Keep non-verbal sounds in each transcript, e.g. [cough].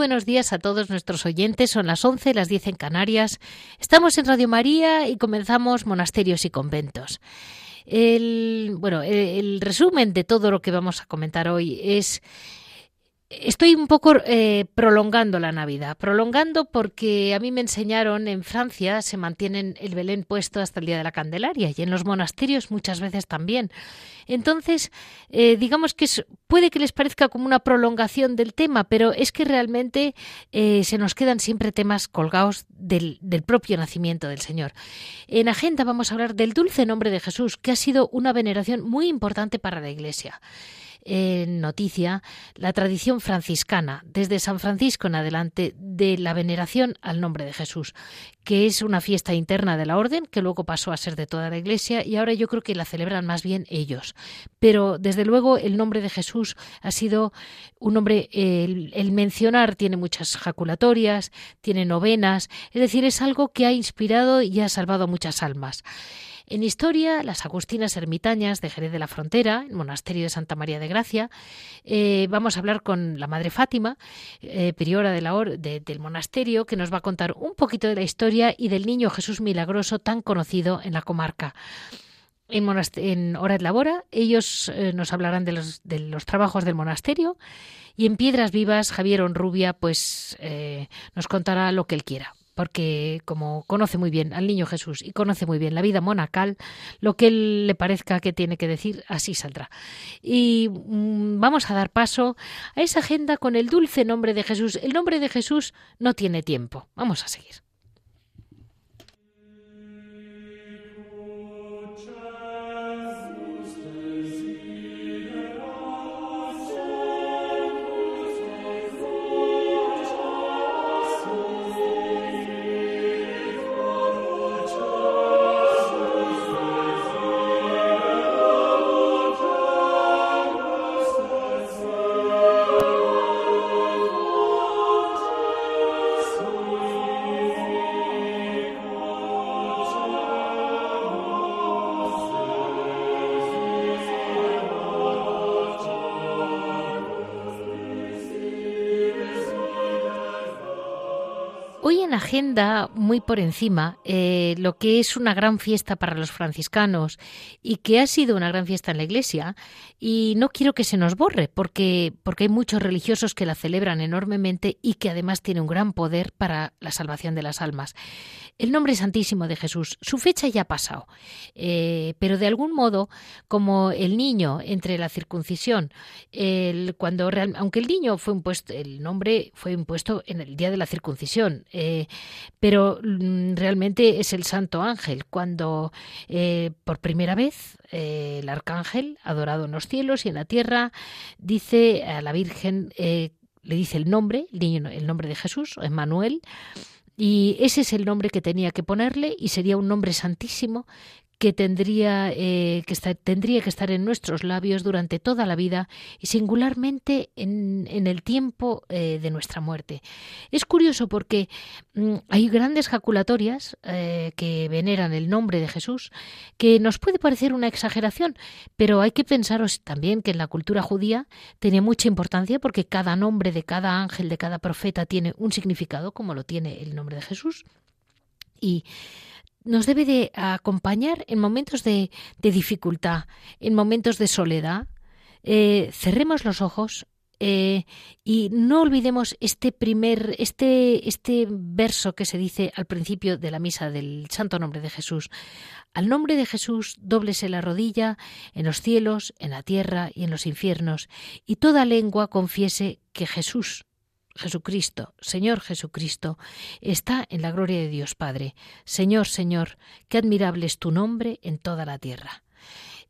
Buenos días a todos nuestros oyentes. Son las 11, las 10 en Canarias. Estamos en Radio María y comenzamos Monasterios y Conventos. El, bueno, el, resumen de todo lo que vamos a comentar hoy es Estoy un poco eh, prolongando la Navidad, prolongando porque a mí me enseñaron en Francia se mantienen el Belén puesto hasta el día de la Candelaria y en los monasterios muchas veces también. Entonces, eh, digamos que puede que les parezca como una prolongación del tema, pero es que realmente eh, se nos quedan siempre temas colgados del, del propio nacimiento del Señor. En agenda vamos a hablar del dulce nombre de Jesús, que ha sido una veneración muy importante para la Iglesia en noticia la tradición franciscana, desde San Francisco en adelante, de la veneración al nombre de Jesús, que es una fiesta interna de la orden, que luego pasó a ser de toda la Iglesia y ahora yo creo que la celebran más bien ellos. Pero desde luego el nombre de Jesús ha sido un nombre, el, el mencionar tiene muchas jaculatorias, tiene novenas, es decir, es algo que ha inspirado y ha salvado muchas almas. En historia, las agustinas ermitañas de Jerez de la Frontera, el monasterio de Santa María de Gracia. Eh, vamos a hablar con la Madre Fátima, eh, priora del monasterio, que nos va a contar un poquito de la historia y del niño Jesús milagroso tan conocido en la comarca. En, en Hora de Labora, ellos eh, nos hablarán de los, de los, trabajos del monasterio y en Piedras Vivas, Javier Onrubia, pues nos contará lo que él quiera porque como conoce muy bien al niño Jesús y conoce muy bien la vida monacal, lo que él le parezca que tiene que decir, así saldrá. Y mm, vamos a dar paso a esa agenda con el dulce nombre de Jesús. El nombre de Jesús no tiene tiempo. Vamos a seguir. Agenda muy por encima eh, lo que es una gran fiesta para los franciscanos y que ha sido una gran fiesta en la Iglesia y no quiero que se nos borre porque, porque hay muchos religiosos que la celebran enormemente y que además tiene un gran poder para la salvación de las almas. El nombre santísimo de Jesús, su fecha ya ha pasado, eh, pero de algún modo, como el niño entre la circuncisión, el, cuando aunque el niño fue impuesto, el nombre fue impuesto en el día de la circuncisión, eh, pero mm, realmente es el Santo Ángel, cuando eh, por primera vez eh, el arcángel, adorado en los cielos y en la tierra, dice a la Virgen, eh, le dice el nombre, el nombre de Jesús, Emmanuel, y ese es el nombre que tenía que ponerle y sería un nombre santísimo que tendría, eh, que estar, tendría que estar en nuestros labios durante toda la vida y singularmente en, el tiempo eh, de nuestra muerte. Es curioso porque mm, hay grandes jaculatorias eh, que veneran el nombre de Jesús, que nos puede parecer una exageración, pero hay que pensaros también que en la cultura judía tenía mucha importancia porque cada nombre de cada ángel, de cada profeta tiene un significado, como lo tiene el nombre de Jesús. y nos debe de acompañar en momentos de, dificultad, en momentos de soledad. Eh, cerremos los ojos eh, y no olvidemos este primer, este, este verso que se dice al principio de la misa del Santo Nombre de Jesús. Al nombre de Jesús dóblese la rodilla en los cielos, en la tierra y en los infiernos, y toda lengua confiese que Jesús, Jesucristo, Señor Jesucristo, está en la gloria de Dios Padre. Señor, Señor, qué admirable es tu nombre en toda la tierra.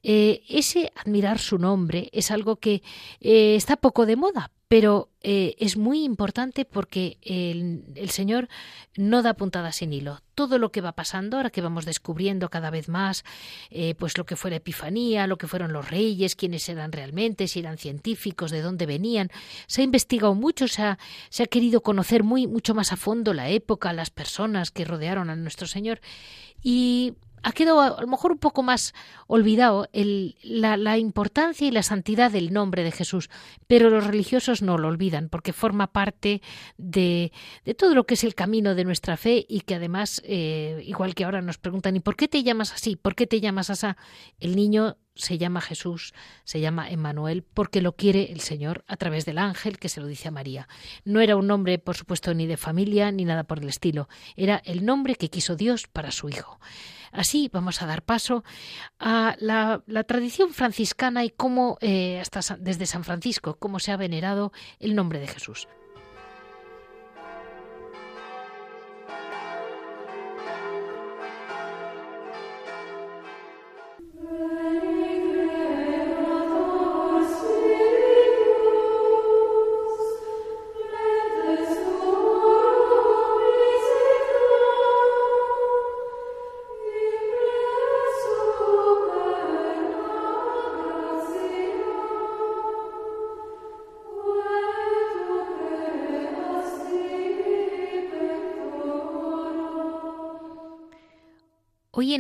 Eh, ese admirar su nombre es algo que eh, está poco de moda, pero eh, es muy importante porque el, Señor no da puntadas sin hilo. Todo lo que va pasando, ahora que vamos descubriendo cada vez más, pues lo que fue la Epifanía, lo que fueron los reyes, quiénes eran realmente, si eran científicos, de dónde venían, se ha investigado mucho, se ha, se ha querido conocer muy, mucho más a fondo la época, las personas que rodearon a nuestro Señor y ha quedado a lo mejor un poco más olvidado el, la, la, importancia y la santidad del nombre de Jesús, pero los religiosos no lo olvidan porque forma parte de, de todo lo que es el camino de nuestra fe y que además, eh, igual que ahora nos preguntan, ¿y por qué te llamas así? ¿Por qué te llamas así? El niño se llama Jesús, se llama Emmanuel, porque lo quiere el Señor a través del ángel que se lo dice a María. No era un nombre, por supuesto, ni de familia ni nada por el estilo, era el nombre que quiso Dios para su Hijo. Así vamos a dar paso a la, tradición franciscana y cómo, eh, hasta desde San Francisco, cómo se ha venerado el nombre de Jesús.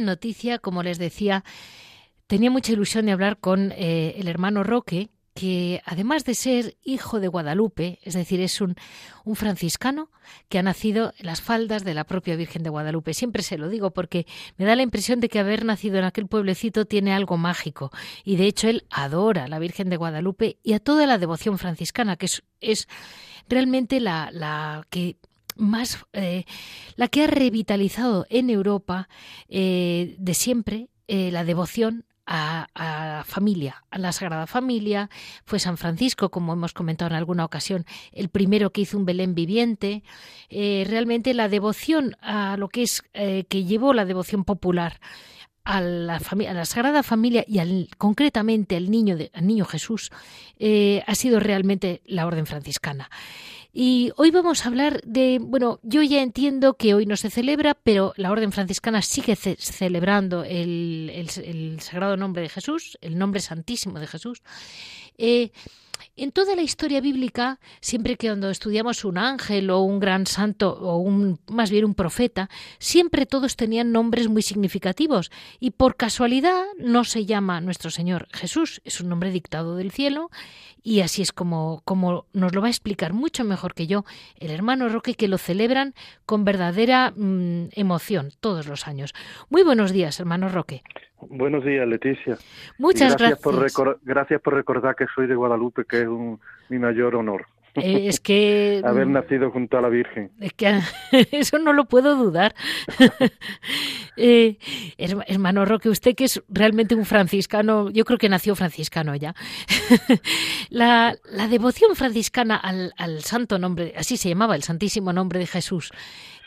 Noticia, como les decía, tenía mucha ilusión de hablar con eh, el hermano Roque, que además de ser hijo de Guadalupe, es decir, es un, franciscano que ha nacido en las faldas de la propia Virgen de Guadalupe. Siempre se lo digo porque me da la impresión de que haber nacido en aquel pueblecito tiene algo mágico y de hecho él adora a la Virgen de Guadalupe y a toda la devoción franciscana, que es, es realmente la, la que más eh, la que ha revitalizado en Europa eh, de siempre eh, la devoción a, la familia, a la Sagrada Familia. Fue San Francisco, como hemos comentado en alguna ocasión, el primero que hizo un Belén viviente. realmente la devoción a lo que es que llevó la devoción popular a la, a la Sagrada Familia y concretamente al niño, de, al niño Jesús ha sido realmente la Orden franciscana. Y hoy vamos a hablar de, bueno, yo ya entiendo que hoy no se celebra, pero la Orden Franciscana sigue celebrando el, el, Sagrado Nombre de Jesús, el nombre santísimo de Jesús. Eh, en toda la historia bíblica, siempre que cuando estudiamos un ángel o un gran santo o un, más bien un profeta, siempre todos tenían nombres muy significativos y por casualidad no se llama nuestro Señor Jesús, es un nombre dictado del cielo y así es como, como nos lo va a explicar mucho mejor que yo el hermano Roque que lo celebran con verdadera mm, emoción todos los años. Muy buenos días, hermano Roque. Buenos días, Leticia. Muchas gracias. Por gracias por recordar que soy de Guadalupe, que es un, mi mayor honor. Eh, es que... [laughs] Haber nacido junto a la Virgen. Es que [laughs] eso no lo puedo dudar. [laughs] eh, hermano Roque, usted que es realmente un franciscano, yo creo que nació franciscano ya. la, la, devoción franciscana al, al, santo nombre, así se llamaba, el santísimo nombre de Jesús,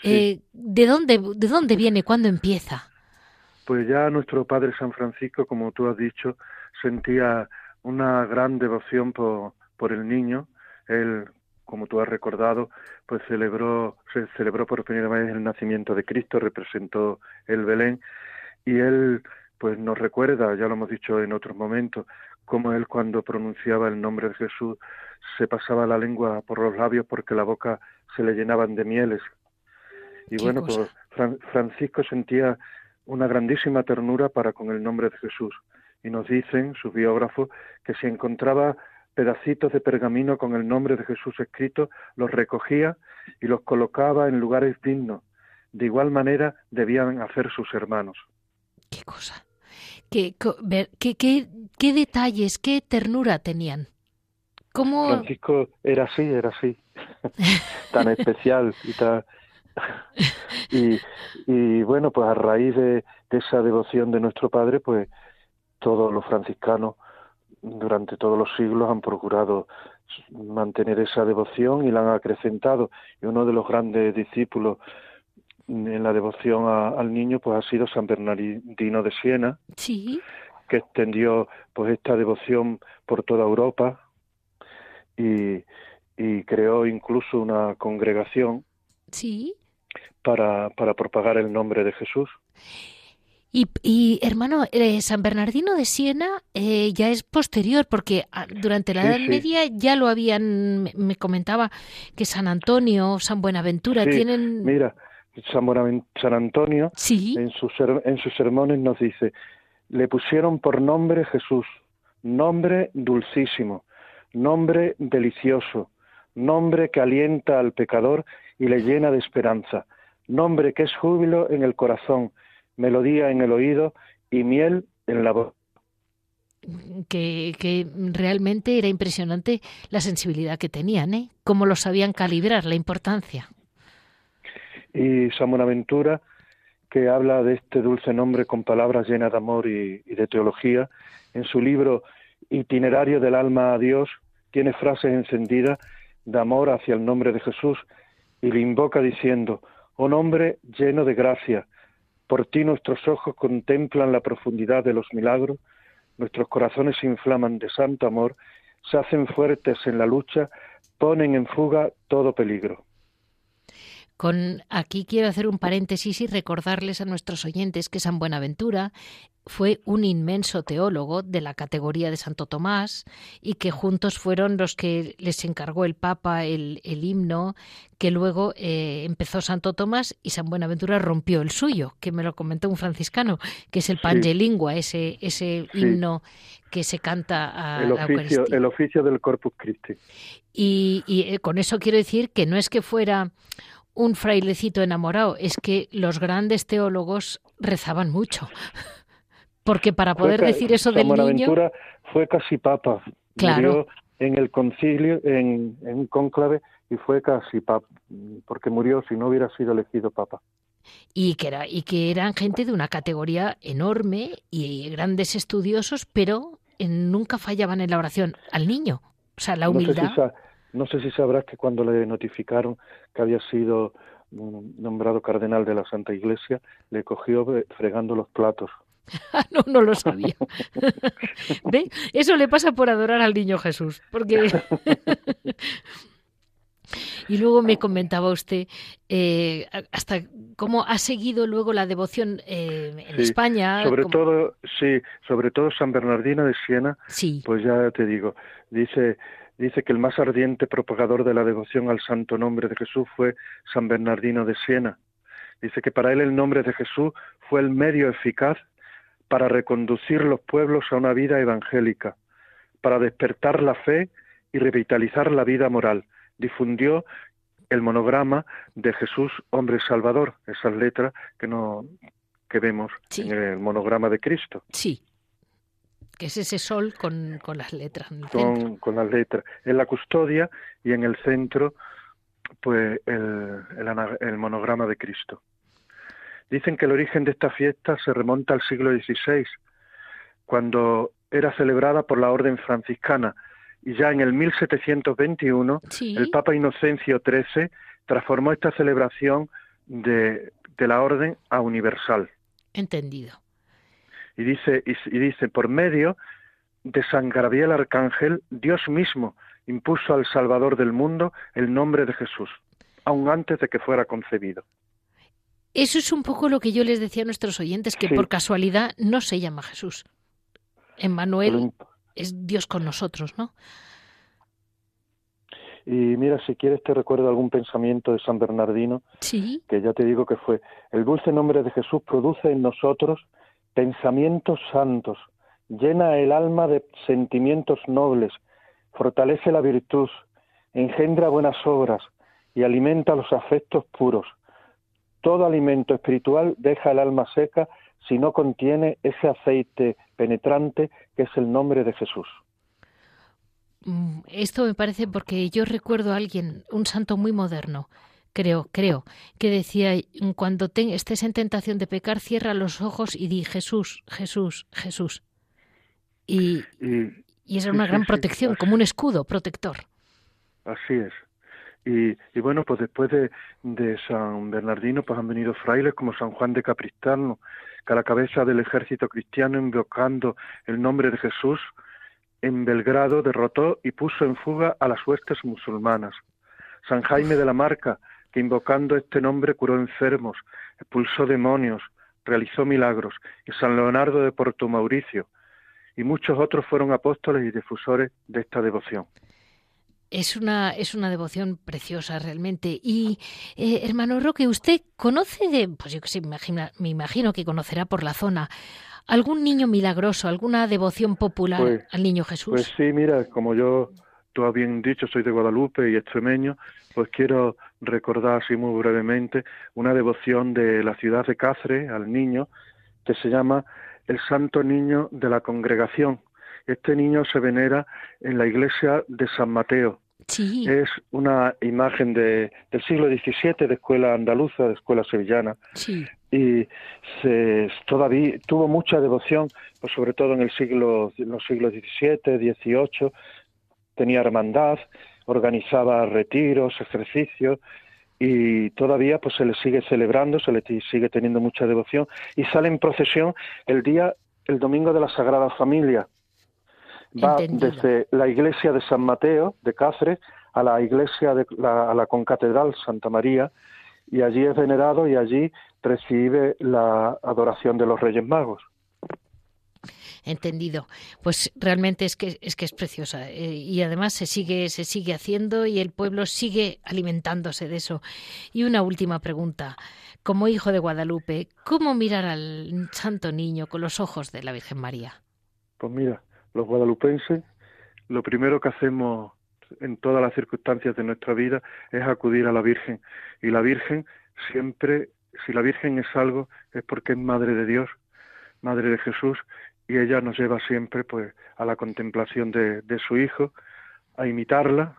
eh, ¿de, dónde, ¿de dónde viene? ¿Cuándo empieza? Pues ya nuestro Padre San Francisco, como tú has dicho, sentía una gran devoción por, por el niño. Él, como tú has recordado, pues celebró, se celebró por primera vez el nacimiento de Cristo, representó el Belén, y él pues nos recuerda, ya lo hemos dicho en otros momentos, como él cuando pronunciaba el nombre de Jesús se pasaba la lengua por los labios porque la boca se le llenaban de mieles. Y bueno, pues Francisco sentía una grandísima ternura para con el nombre de Jesús. Y nos dicen sus biógrafos que si encontraba pedacitos de pergamino con el nombre de Jesús escrito, los recogía y los colocaba en lugares dignos de igual manera debían hacer sus hermanos. Qué cosa. Qué, qué, qué, qué detalles, qué ternura tenían. ¿Cómo... Francisco era así, era así, [laughs] tan especial y tan... [laughs] y, y, bueno, pues a raíz de, de, esa devoción de nuestro Padre, pues todos los franciscanos durante todos los siglos han procurado mantener esa devoción y la han acrecentado. Y uno de los grandes discípulos en la devoción al niño pues ha sido San Bernardino de Siena, sí. que extendió pues esta devoción por toda Europa y, y creó incluso una congregación sí. Para, para propagar el nombre de Jesús. Y, hermano, eh, San Bernardino de Siena eh, ya es posterior, porque ah, durante la Edad Media ya lo habían, me comentaba que San Antonio, San Buenaventura tienen... Mira, San, San Antonio en, sus, en sus sermones nos dice, le pusieron por nombre Jesús, nombre dulcísimo, nombre delicioso, nombre que alienta al pecador y le llena de esperanza, nombre que es júbilo en el corazón, melodía en el oído y miel en la voz. Que, que, realmente era impresionante la sensibilidad que tenían, ¿eh? Cómo lo sabían calibrar, la importancia. Y San Buenaventura, que habla de este dulce nombre con palabras llenas de amor y, y de teología, en su libro Itinerario del alma a Dios, tiene frases encendidas de amor hacia el nombre de Jesús y le invoca diciendo, oh nombre lleno de gracia, por ti nuestros ojos contemplan la profundidad de los milagros, nuestros corazones se inflaman de santo amor, se hacen fuertes en la lucha, ponen en fuga todo peligro. Con aquí quiero hacer un paréntesis y recordarles a nuestros oyentes que San Buenaventura fue un inmenso teólogo de la categoría de Santo Tomás y que juntos fueron los que les encargó el Papa el, himno que luego eh, empezó Santo Tomás y San Buenaventura rompió el suyo, que me lo comentó un franciscano, que es el Pangelingua, ese, ese himno que se canta a el oficio, El oficio del Corpus Christi. Y, y eh, con eso quiero decir que no es que fuera un frailecito enamorado, es que los grandes teólogos rezaban mucho. Porque para poder decir eso del niño... fue casi papa. Claro. Murió en el concilio, en, en cónclave, y fue casi papa, porque murió si no hubiera sido elegido papa. Y que, era, y que eran gente de una categoría enorme y grandes estudiosos, pero nunca fallaban en la oración al niño. O sea, la humildad. No sé si sabrás que cuando le notificaron que había sido mm, nombrado cardenal de la Santa Iglesia, le cogió fregando los platos. [laughs] no, no lo sabía. [laughs] ¿Ve? Eso le pasa por adorar al niño Jesús, porque... [laughs] y luego me comentaba usted eh, hasta cómo ha seguido luego la devoción eh, en España. Sobre todo, sí, sobre todo San Bernardino de Siena. Sí. Pues ya te digo, dice dice que el más ardiente propagador de la devoción al santo nombre de Jesús fue San Bernardino de Siena. Dice que para él el nombre de Jesús fue el medio eficaz para reconducir los pueblos a una vida evangélica, para despertar la fe y revitalizar la vida moral. Difundió el monograma de Jesús hombre salvador, esas letras que no que vemos en el monograma de Cristo. Sí que es ese sol con, con las letras. con, con, las letras. En la custodia y en el centro, pues el, el, monograma de Cristo. Dicen que el origen de esta fiesta se remonta al siglo XVI, cuando era celebrada por la Orden franciscana, y ya en el 1721 el Papa Inocencio XIII transformó esta celebración de, de la Orden a universal. Entendido y dice, y, dice, por medio de San Gabriel Arcángel, Dios mismo impuso al Salvador del mundo el nombre de Jesús, aun antes de que fuera concebido. Eso es un poco lo que yo les decía a nuestros oyentes, que por casualidad no se llama Jesús. Emmanuel es Dios con nosotros, ¿no? Y mira, si quieres te recuerdo algún pensamiento de San Bernardino, sí. que ya te digo que fue, el dulce nombre de Jesús produce en nosotros pensamientos santos, llena el alma de sentimientos nobles, fortalece la virtud, engendra buenas obras y alimenta los afectos puros. Todo alimento espiritual deja el alma seca si no contiene ese aceite penetrante que es el nombre de Jesús. Mm, esto me parece porque yo recuerdo a alguien, un santo muy moderno, creo, creo, que decía, cuando estés en tentación de pecar, cierra los ojos y di Jesús, Jesús, Jesús. Y, y, esa es una gran protección, como un escudo protector. Así es. Y, y, bueno, pues después de, de, San Bernardino, pues han venido frailes como San Juan de Capristano, que a la cabeza del ejército cristiano, invocando el nombre de Jesús, en Belgrado derrotó y puso en fuga a las huestes musulmanas. San Jaime de la Marca, que invocando este nombre curó enfermos, expulsó demonios, realizó milagros, y San Leonardo de Porto Mauricio, y muchos otros fueron apóstoles y difusores de esta devoción. Es una, es una devoción preciosa realmente. Y, eh, hermano Roque, ¿usted conoce de, pues yo que sé, me imagino, que conocerá por la zona, algún niño milagroso, alguna devoción popular pues, al niño Jesús? Pues sí, mira, como yo, tú has bien dicho, soy de Guadalupe y extremeño, pues quiero recordar así muy brevemente una devoción de la ciudad de Cáceres al niño que se llama el Santo Niño de la Congregación. Este niño se venera en la iglesia de San Mateo. Es una imagen de, del siglo XVII de escuela andaluza, de escuela sevillana. Y se, todavía tuvo mucha devoción, pues sobre todo en el siglo, los siglos XVII, XVIII. Tenía hermandad, organizaba retiros, ejercicios y todavía pues se le sigue celebrando, se le sigue teniendo mucha devoción y sale en procesión el día, el domingo de la Sagrada Familia. Va desde la iglesia de San Mateo de Cáceres a la iglesia de la, a la concatedral Santa María y allí es venerado y allí recibe la adoración de los Reyes Magos entendido. Pues realmente es que es que es preciosa eh, y además se sigue se sigue haciendo y el pueblo sigue alimentándose de eso. Y una última pregunta, como hijo de Guadalupe, ¿cómo mirar al Santo Niño con los ojos de la Virgen María? Pues mira, los guadalupenses lo primero que hacemos en todas las circunstancias de nuestra vida es acudir a la Virgen y la Virgen siempre si la Virgen es algo es porque es madre de Dios, madre de Jesús y ella nos lleva siempre pues a la contemplación de, su hijo, a imitarla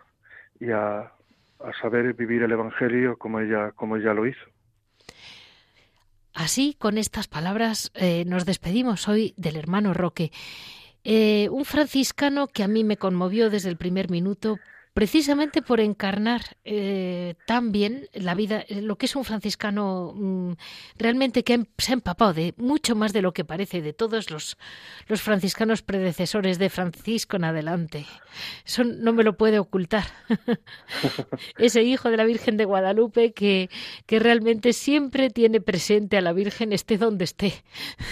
y a, a, saber vivir el evangelio como ella como ella lo hizo. Así, con estas palabras, eh, nos despedimos hoy del hermano Roque, eh, un franciscano que a mí me conmovió desde el primer minuto precisamente por encarnar eh, tan bien la vida, eh, lo que es un franciscano mm, realmente que se ha empapado de mucho más de lo que parece de todos los, los franciscanos predecesores de Francisco en adelante. Eso no me lo puede ocultar. [laughs] Ese hijo de la Virgen de Guadalupe que, que realmente siempre tiene presente a la Virgen esté donde esté.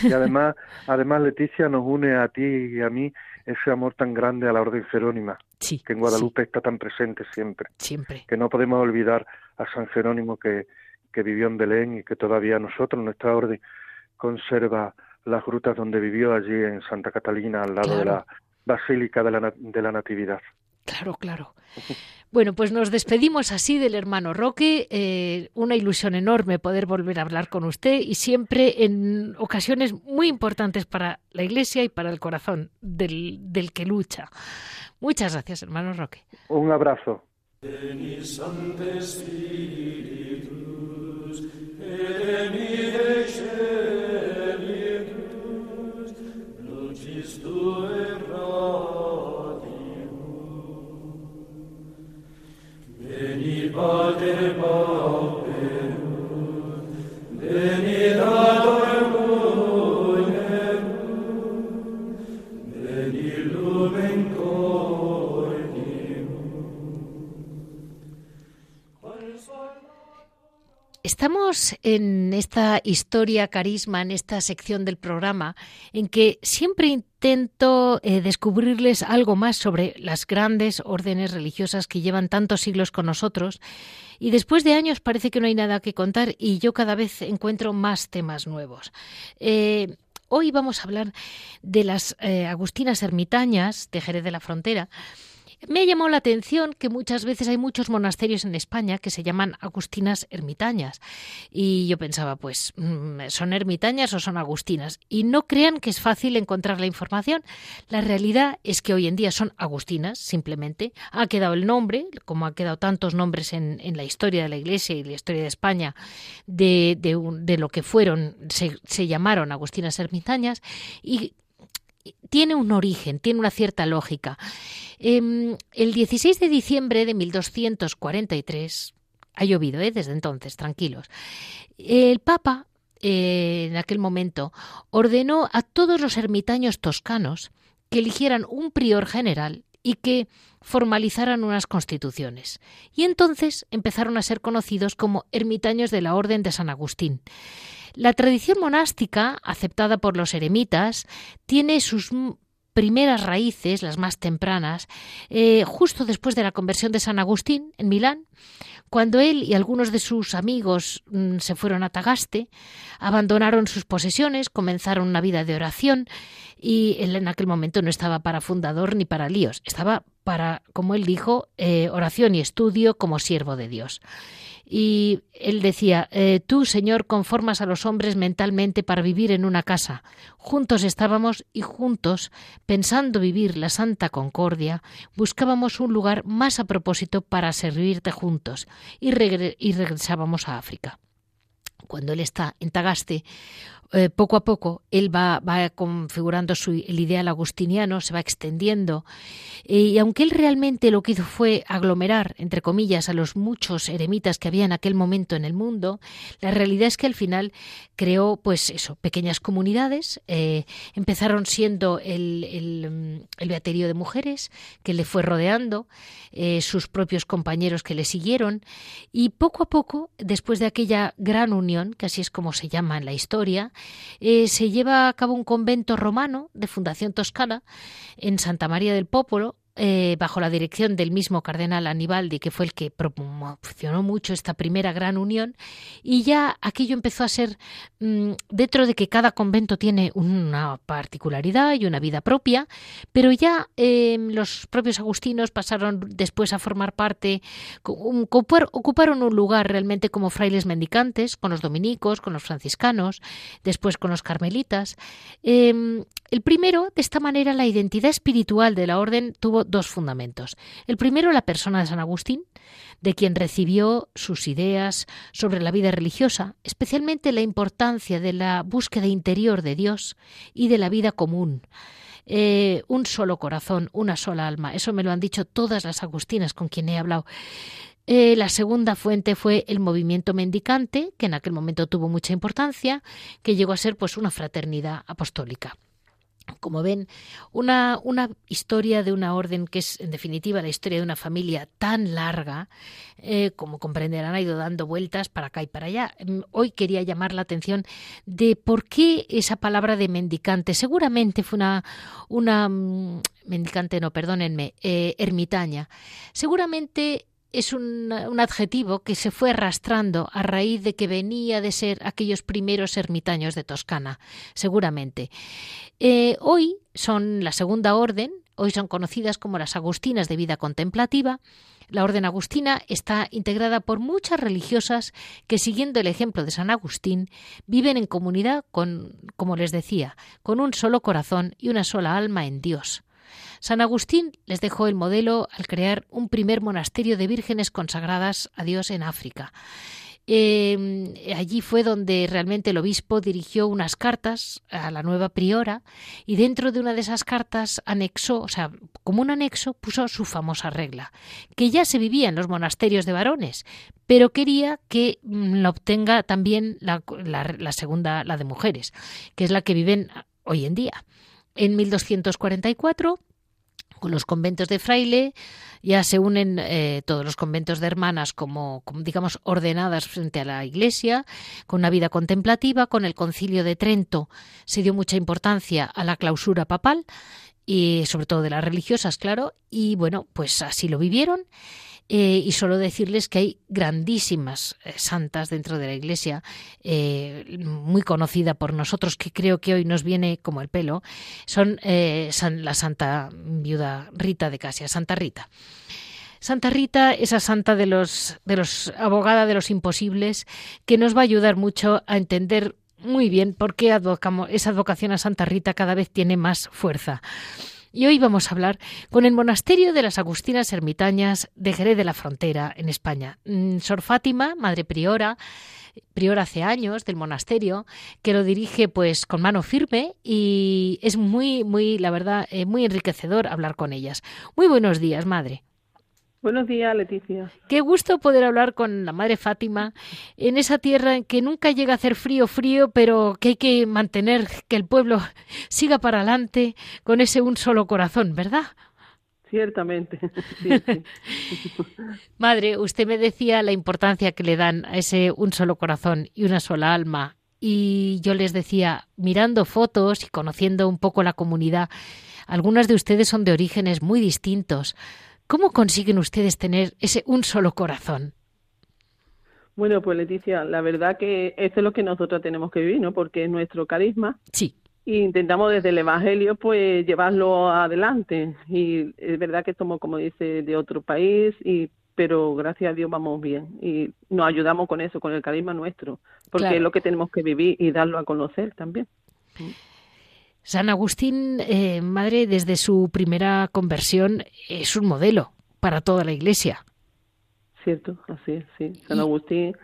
y además, además Leticia nos une a ti y a mí ese amor tan grande a la Orden Jerónima, que en Guadalupe está tan presente siempre. Siempre. Que no podemos olvidar a San Jerónimo que, que vivió en Belén y que todavía nosotros, nuestra orden, conserva las grutas donde vivió allí en Santa Catalina, al lado de la Basílica de la, de la Natividad. Claro, claro. Bueno, pues nos despedimos así del hermano Roque. Eh, una ilusión enorme poder volver a hablar con usted y siempre en ocasiones muy importantes para la Iglesia y para el corazón del, del que lucha. Muchas gracias, hermano Roque. Un abrazo. Pater pauperum, venit ad Estamos en esta historia carisma, en esta sección del programa, en que siempre intento eh, descubrirles algo más sobre las grandes órdenes religiosas que llevan tantos siglos con nosotros. Y después de años parece que no hay nada que contar y yo cada vez encuentro más temas nuevos. Eh, hoy vamos a hablar de las eh, agustinas ermitañas de Jerez de la Frontera Me ha llamado la atención que muchas veces hay muchos monasterios en España que se llaman agustinas ermitañas. Y yo pensaba, pues, mm, ¿son ermitañas o son agustinas? Y no crean que es fácil encontrar la información. La realidad es que hoy en día son agustinas, simplemente. Ha quedado el nombre, como ha quedado tantos nombres en, la historia de la Iglesia y la historia de España, de, de, lo que fueron, se, se llamaron agustinas ermitañas. Y tiene un origen, tiene una cierta lógica. Em, el 16 de diciembre de 1243, ha llovido ¿eh? desde entonces, tranquilos, el Papa eh, en aquel momento ordenó a todos los ermitaños toscanos que eligieran un prior general y que formalizaran unas constituciones. Y entonces empezaron a ser conocidos como ermitaños de la Orden de San Agustín. La tradición monástica, aceptada por los eremitas, tiene sus primeras raíces, las más tempranas, eh, justo después de la conversión de San Agustín en Milán, cuando él y algunos de sus amigos mm, se fueron a Tagaste, abandonaron sus posesiones, comenzaron una vida de oración y él en aquel momento no estaba para fundador ni para líos, estaba para, como él dijo, eh, oración y estudio como siervo de Dios. Y él decía, eh, tú, Señor, conformas a los hombres mentalmente para vivir en una casa. Juntos estábamos y juntos, pensando vivir la santa concordia, buscábamos un lugar más a propósito para servirte juntos y, y regresábamos a África cuando él está en Tagaste, eh, poco a poco él va, configurando su, el ideal agustiniano, se va extendiendo, y aunque él realmente lo que hizo fue aglomerar, entre comillas, a los muchos eremitas que había en aquel momento en el mundo, la realidad es que al final creó, pues eso, pequeñas comunidades, eh, empezaron siendo el, el, beaterio de mujeres que le fue rodeando, eh, sus propios compañeros que le siguieron, y poco a poco, después de aquella gran unión, que así es como se llama en la historia, eh, se lleva a cabo un convento romano de fundación toscana en Santa María del Popolo, eh, bajo la dirección del mismo cardenal Anibaldi, que fue el que promocionó mucho esta primera gran unión, y ya aquello empezó a ser, mm, dentro de que cada convento tiene una particularidad y una vida propia, pero ya em, los propios agustinos pasaron después a formar parte, ocuparon un lugar realmente como frailes mendicantes, con los dominicos, con los franciscanos, después con los carmelitas. Em, el primero, de esta manera, la identidad espiritual de la orden tuvo dos fundamentos. El primero, la persona de San Agustín, de quien recibió sus ideas sobre la vida religiosa, especialmente la importancia de la búsqueda interior de Dios y de la vida común. Eh, un solo corazón, una sola alma. Eso me lo han dicho todas las agustinas con quien he hablado. Eh, la segunda fuente fue el movimiento mendicante, que en aquel momento tuvo mucha importancia, que llegó a ser pues una fraternidad apostólica como ven, una, una, historia de una orden que es, en definitiva, la historia de una familia tan larga, eh, como comprenderán, ha ido dando vueltas para acá y para allá. Mm, hoy quería llamar la atención de por qué esa palabra de mendicante. Seguramente fue una, una mm, mendicante, no, perdónenme, eh, ermitaña. Seguramente es un, adjetivo que se fue arrastrando a raíz de que venía de ser aquellos primeros ermitaños de Toscana, seguramente. Eh, hoy son la segunda orden, hoy son conocidas como las agustinas de vida contemplativa. La orden agustina está integrada por muchas religiosas que, siguiendo el ejemplo de San Agustín, viven en comunidad con, como les decía, con un solo corazón y una sola alma en Dios. San Agustín les dejó el modelo al crear un primer monasterio de vírgenes consagradas a Dios en África. Em, allí fue donde realmente el obispo dirigió unas cartas a la nueva priora y dentro de una de esas cartas anexó, o sea, como un anexo, puso su famosa regla, que ya se vivía en los monasterios de varones, pero quería que mm, la obtenga también la, la segunda, la de mujeres, que es la que viven hoy en día. En 1244 con los conventos de fraile, ya se unen eh, todos los conventos de hermanas como, digamos, ordenadas frente a la Iglesia, con una vida contemplativa. Con el concilio de Trento se dio mucha importancia a la clausura papal y sobre todo de las religiosas, claro, y bueno, pues así lo vivieron. Eh, y solo decirles que hay grandísimas eh, santas dentro de la Iglesia, eh, muy conocida por nosotros, que creo que hoy nos viene como el pelo, son la Santa Viuda Rita de Casia, Santa Rita. Santa Rita, esa santa de los, de los abogada de los imposibles, que nos va a ayudar mucho a entender muy bien por qué esa advocación a Santa Rita cada vez tiene más fuerza. Y hoy vamos a hablar con el monasterio de las Agustinas Ermitañas de Jerez de la Frontera, en España. Mm, Sor Fátima, madre priora, priora hace años del monasterio, que lo dirige pues con mano firme y es muy, muy, la verdad, eh, muy enriquecedor hablar con ellas. Muy buenos días, madre. Buenos días, Leticia. Qué gusto poder hablar con la Madre Fátima en esa tierra en que nunca llega a hacer frío, frío, pero que hay que mantener que el pueblo siga para adelante con ese un solo corazón, ¿verdad? Ciertamente. [laughs] [laughs] Madre, usted me decía la importancia que le dan a ese un solo corazón y una sola alma. Y yo les decía, mirando fotos y conociendo un poco la comunidad, algunas de ustedes son de orígenes muy distintos ¿Cómo consiguen ustedes tener ese un solo corazón? Bueno, pues Leticia, la verdad que esto es lo que nosotros tenemos que vivir, ¿no? Porque es nuestro carisma. Sí. Y intentamos desde el Evangelio, pues, llevarlo adelante. Y es verdad que somos, como dice, de otro país, y pero gracias a Dios vamos bien. Y nos ayudamos con eso, con el carisma nuestro. Porque es lo que tenemos que vivir y darlo a conocer también. San Agustín, eh, madre, desde su primera conversión es un modelo para toda la Iglesia. Cierto, así es, sí. San Agustín.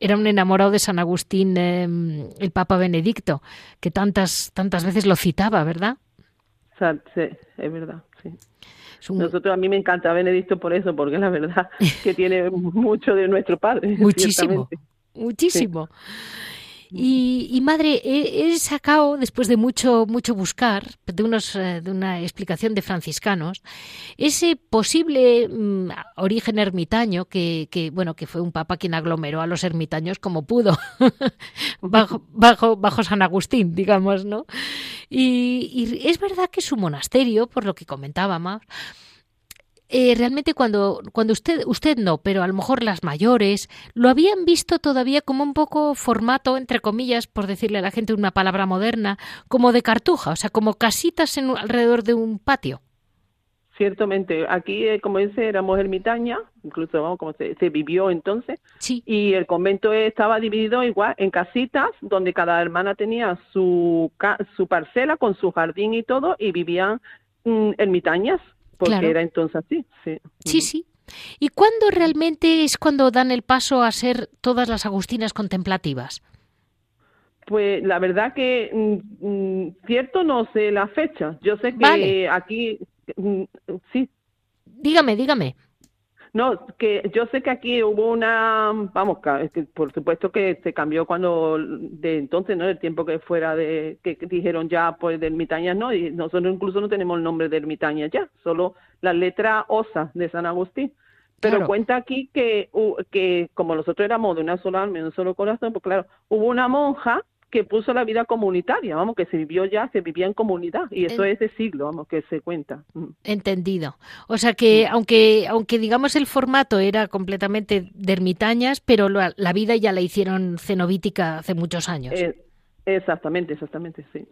Era un enamorado de San Agustín, em, el Papa Benedicto, que tantas, tantas veces lo citaba, ¿verdad? Sí, es verdad, sí. Nosotros a mí me encanta Benedicto por eso, porque la verdad que tiene [laughs] mucho de nuestro padre. Muchísimo, muchísimo. Y, madre, he, sacado, después de mucho, mucho buscar, de, unos, eh, de una explicación de franciscanos, ese posible mm, origen ermitaño que, que, bueno, que fue un papa quien aglomeró a los ermitaños como pudo, [laughs] bajo, bajo, bajo San Agustín, digamos, ¿no? Y, y es verdad que su monasterio, por lo que comentaba más, eh, realmente cuando, cuando usted, usted no, pero a lo mejor las mayores, lo habían visto todavía como un poco formato, entre comillas, por decirle a la gente una palabra moderna, como de cartuja, o sea, como casitas en, alrededor de un patio. Ciertamente, aquí, eh, como dice, éramos ermitaña, incluso vamos, como se, vivió entonces, sí. y el convento estaba dividido igual en casitas, donde cada hermana tenía su, su parcela con su jardín y todo, y vivían mm, ermitañas porque era entonces así. Sí. sí, sí. ¿Y cuándo realmente es cuando dan el paso a ser todas las agustinas contemplativas? Pues la verdad que mm, mm, cierto no sé la fecha. Yo sé que aquí mm, sí. Dígame, dígame. No, que yo sé que aquí hubo una, vamos, que por supuesto que se cambió cuando de entonces, ¿no? El tiempo que fuera de que dijeron ya pues de ermitañas, no, y nosotros incluso no tenemos el nombre de ermitañas ya, solo la letra osa de San Agustín. Pero cuenta aquí que, que como nosotros éramos de una sola alma y un solo corazón, pues claro, hubo una monja que puso la vida comunitaria, vamos, que se vivió ya, se vivía en comunidad, y eso es de siglo, vamos, que se cuenta. Mm. Entendido. O sea que, aunque, aunque digamos el formato era completamente de ermitañas, pero la, vida ya la hicieron cenobítica hace muchos años. Eh, exactamente, exactamente, sí.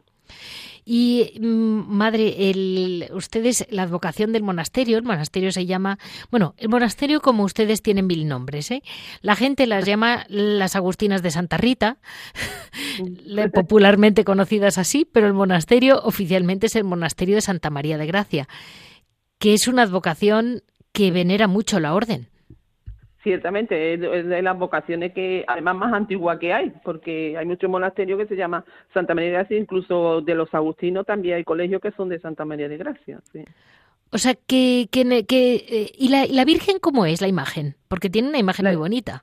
Y mm, madre, el, ustedes, la advocación del monasterio, el monasterio se llama, bueno, el monasterio como ustedes tienen mil nombres, ¿eh? La gente las llama las Agustinas de Santa Rita, [laughs] popularmente conocidas así, pero el monasterio oficialmente es el monasterio de Santa María de Gracia, que es una advocación que venera mucho la orden. Ciertamente, es de las vocaciones que además más antigua que hay, porque hay muchos monasterios que se llama Santa María de Gracia, incluso de los agustinos también hay colegios que son de Santa María de Gracia. O sea, que, que, que eh, ¿y, la, la, Virgen cómo es la imagen? Porque tiene una imagen muy bonita.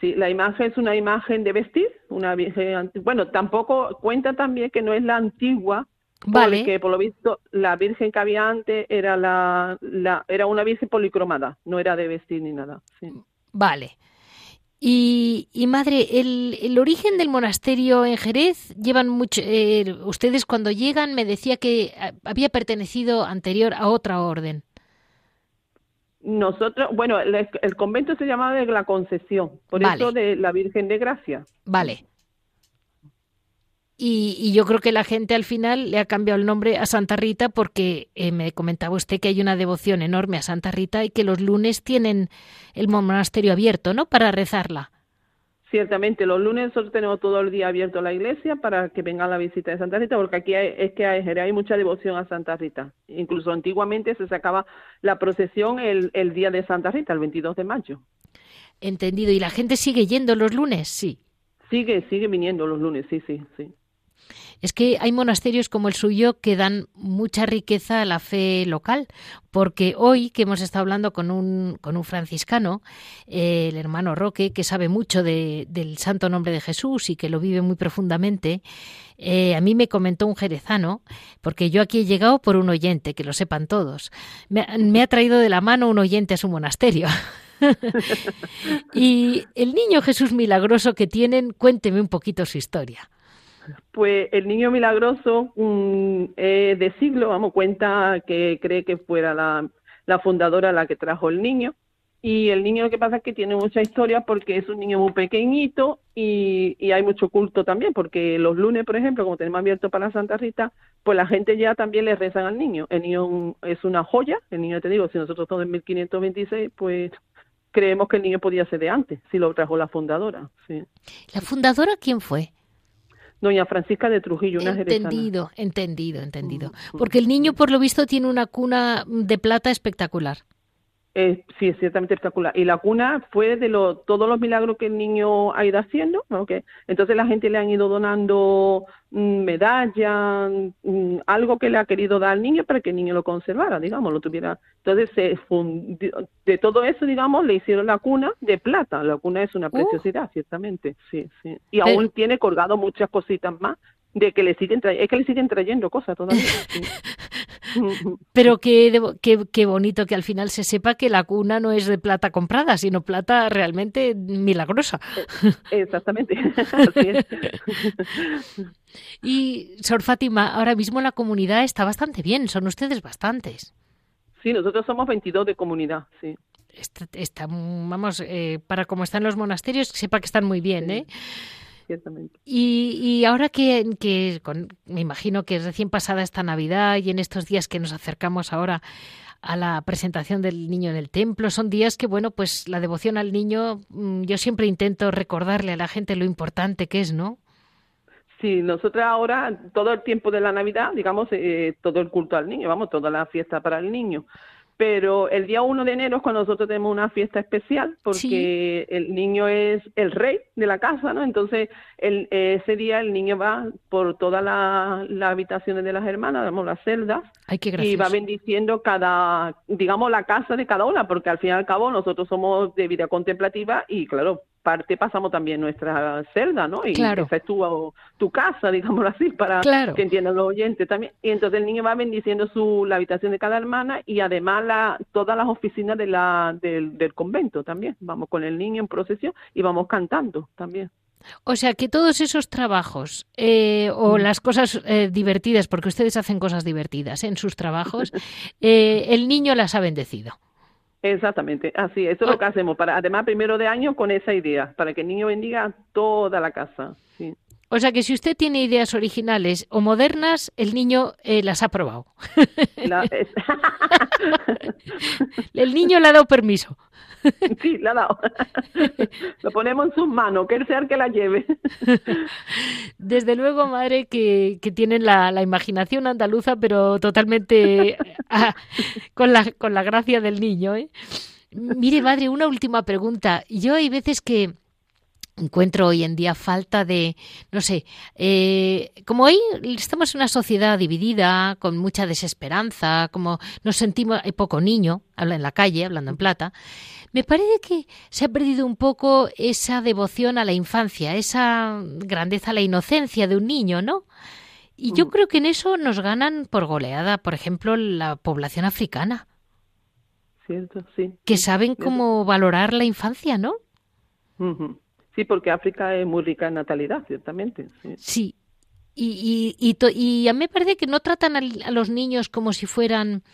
Sí, la imagen es una imagen de vestir, una Virgen, bueno, tampoco cuenta también que no es la antigua, Vale. Porque por lo visto la virgen que había antes era la, la era una virgen policromada, no era de vestir ni nada. Vale. Y, y, madre, el, el, origen del monasterio en Jerez llevan mucho. Eh, ustedes cuando llegan me decía que había pertenecido anterior a otra orden. Nosotros, bueno, el, convento se llamaba de la Concesión, por eso de la Virgen de Gracia. Vale. Y, yo creo que la gente al final le ha cambiado el nombre a Santa Rita porque eh, me comentaba usted que hay una devoción enorme a Santa Rita y que los lunes tienen el monasterio abierto, ¿no? Para rezarla. Ciertamente, los lunes nosotros tenemos todo el día abierto la iglesia para que vengan la visita de Santa Rita, porque aquí es que hay, hay, mucha devoción a Santa Rita. Incluso antiguamente se sacaba la procesión el, el día de Santa Rita, el 22 de mayo. Entendido. ¿Y la gente sigue yendo los lunes? Sí. Sigue, sigue viniendo los lunes, sí, sí, sí. Es que hay monasterios como el suyo que dan mucha riqueza a la fe local, porque hoy que hemos estado hablando con un, con un franciscano, eh, el hermano Roque, que sabe mucho del santo nombre de Jesús y que lo vive muy profundamente, eh, a mí me comentó un jerezano, porque yo aquí he llegado por un oyente, que lo sepan todos. Me, me ha traído de la mano un oyente a su monasterio. [laughs] y el niño Jesús milagroso que tienen, cuénteme un poquito su historia. Pues el niño milagroso mm, de siglo, vamos, cuenta que cree que fuera la, fundadora la que trajo el niño. Y el niño lo que pasa es que tiene mucha historia porque es un niño muy pequeñito y, hay mucho culto también, porque los lunes, por ejemplo, como tenemos abierto para Santa Rita, pues la gente ya también le rezan al niño. El niño es una joya, el niño, te digo, si nosotros estamos en 1526, pues creemos que el niño podía ser de antes, si lo trajo la fundadora. ¿La fundadora quién fue? Doña Francisca de Trujillo, una Entendido, entendido, entendido. Mm, Porque el niño, por lo visto, tiene una cuna de plata espectacular. Eh, sí, es ciertamente espectacular. Y la cuna fue de lo, todos los milagros que el niño ha ido haciendo. ¿okay? Entonces la gente le han ido donando mm, medallas, mm, algo que le ha querido dar al niño para que el niño lo conservara, digamos, lo tuviera. Entonces se de todo eso, digamos, le hicieron la cuna de plata. La cuna es una uh. preciosidad, ciertamente. Sí, sí. Y aún tiene colgado muchas cositas más de que le siguen es que le siguen trayendo cosas todavía. [laughs] [laughs] Pero qué, qué, bonito que al final se sepa que la cuna no es de plata comprada, sino plata realmente milagrosa. Eh, exactamente. [laughs] y Sor Fátima, ahora mismo la comunidad está bastante bien, son ustedes bastantes. Sí, nosotros somos 22 de comunidad, sí. Está, vamos, eh, para como están los monasterios, sepa que están muy bien, ¿eh? Y, ahora que, me imagino que es recién pasada esta Navidad y en estos días que nos acercamos ahora a la presentación del niño en el templo, son días que, bueno, pues la devoción al niño, mm, yo siempre intento recordarle a la gente lo importante que es, ¿no? Sí, nosotros ahora, todo el tiempo de la Navidad, digamos, eh, todo el culto al niño, vamos, toda la fiesta para el niño pero el día 1 de enero es cuando nosotros tenemos una fiesta especial porque el niño es el rey de la casa, ¿no? Entonces el, ese día el niño va por todas las habitaciones de las hermanas, damos las celdas, y va bendiciendo cada, digamos, la casa de cada una, porque al fin y al cabo nosotros somos de vida contemplativa y claro, parte pasamos también nuestra celda, ¿no? Y claro. esa es tu, tu casa, [laughs] digámoslo así, para que entiendan los oyentes también. Y entonces el niño va bendiciendo su, la habitación de cada hermana y además la, todas las oficinas de la, del, del convento también. Vamos con el niño en procesión y vamos cantando también. O sea que todos esos trabajos eh, o mm. las cosas eh, divertidas, porque ustedes hacen cosas divertidas en sus trabajos, [laughs] eh, el niño las ha bendecido. Exactamente, así, eso es lo que hacemos, para, además primero de año con esa idea, para que el niño bendiga toda la casa. O sea que si usted tiene ideas originales o modernas, el niño eh, las ha probado. [laughs] el niño le ha dado permiso. [laughs] Sí, le ha dado. [laughs] Lo ponemos en sus manos, que él sea el que la lleve. Desde luego, madre, que, que tienen la, la, imaginación andaluza, pero totalmente ah, con, la, con la gracia del niño. ¿eh? Mire, madre, una última pregunta. Yo hay veces que encuentro hoy en día falta de, no sé, eh, como hoy estamos en una sociedad dividida, con mucha desesperanza, como nos sentimos, hay poco niño, habla en la calle, hablando en plata, me parece que se ha perdido un poco esa devoción a la infancia, esa grandeza, a la inocencia de un niño, ¿no? Y yo mm. creo que en eso nos ganan por goleada, por ejemplo, la población africana. Cierto, sí. Que saben cómo valorar la infancia, ¿no? Sí, porque África es muy rica en natalidad, ciertamente. Sí. Y, y, y, a mí me parece que no tratan a, los niños como si fueran